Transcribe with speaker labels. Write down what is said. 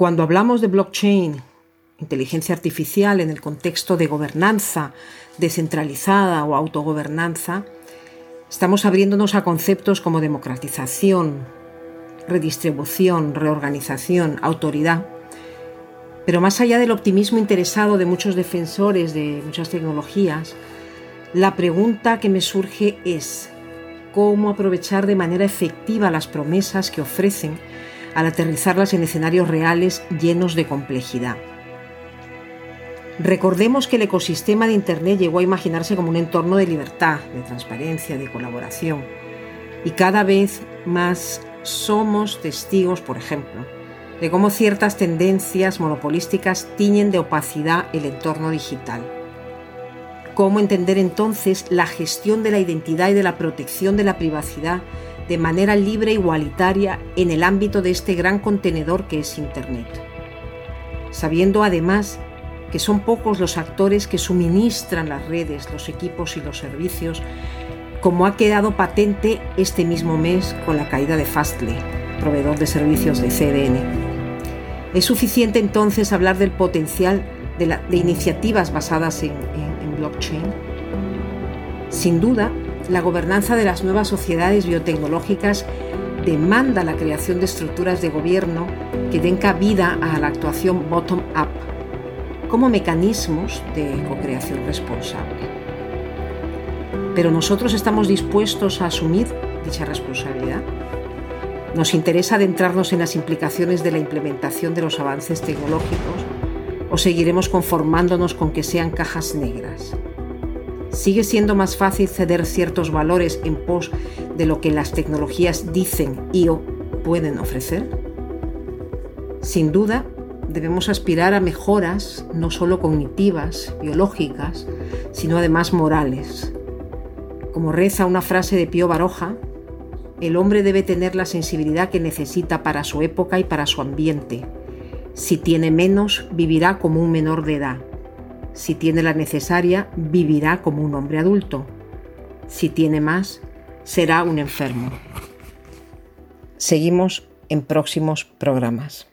Speaker 1: Cuando hablamos de blockchain, inteligencia artificial en el contexto de gobernanza descentralizada o autogobernanza, estamos abriéndonos a conceptos como democratización, redistribución, reorganización, autoridad. Pero más allá del optimismo interesado de muchos defensores de muchas tecnologías, la pregunta que me surge es cómo aprovechar de manera efectiva las promesas que ofrecen al aterrizarlas en escenarios reales llenos de complejidad. Recordemos que el ecosistema de Internet llegó a imaginarse como un entorno de libertad, de transparencia, de colaboración. Y cada vez más somos testigos, por ejemplo, de cómo ciertas tendencias monopolísticas tiñen de opacidad el entorno digital. ¿Cómo entender entonces la gestión de la identidad y de la protección de la privacidad de manera libre e igualitaria en el ámbito de este gran contenedor que es Internet? Sabiendo además que son pocos los actores que suministran las redes, los equipos y los servicios, como ha quedado patente este mismo mes con la caída de Fastly, proveedor de servicios de CDN. Es suficiente entonces hablar del potencial de, iniciativas basadas en blockchain. Sin duda, la gobernanza de las nuevas sociedades biotecnológicas demanda la creación de estructuras de gobierno que den cabida a la actuación bottom-up como mecanismos de co-creación responsable. Pero nosotros estamos dispuestos a asumir dicha responsabilidad. Nos interesa adentrarnos en las implicaciones de la implementación de los avances tecnológicos o seguiremos conformándonos con que sean cajas negras. Sigue siendo más fácil ceder ciertos valores en pos de lo que las tecnologías dicen y o pueden ofrecer. Sin duda, debemos aspirar a mejoras no solo cognitivas, biológicas, sino además morales. Como reza una frase de Pío Baroja, el hombre debe tener la sensibilidad que necesita para su época y para su ambiente. Si tiene menos, vivirá como un menor de edad. Si tiene la necesaria, vivirá como un hombre adulto. Si tiene más, será un enfermo. Seguimos en próximos programas.